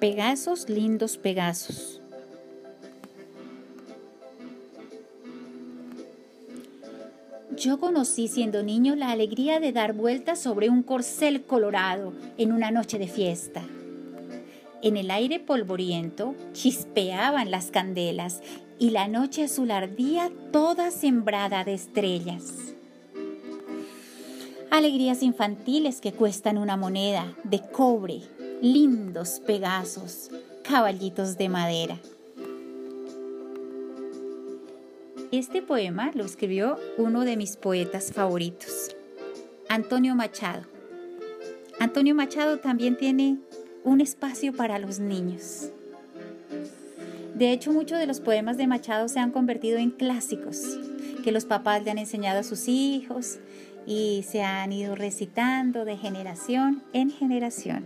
Pegasos, lindos Pegasos. Yo conocí siendo niño la alegría de dar vueltas sobre un corcel colorado en una noche de fiesta. En el aire polvoriento chispeaban las candelas y la noche azul ardía toda sembrada de estrellas. Alegrías infantiles que cuestan una moneda de cobre, lindos pegazos, caballitos de madera. Este poema lo escribió uno de mis poetas favoritos, Antonio Machado. Antonio Machado también tiene un espacio para los niños. De hecho, muchos de los poemas de Machado se han convertido en clásicos que los papás le han enseñado a sus hijos y se han ido recitando de generación en generación.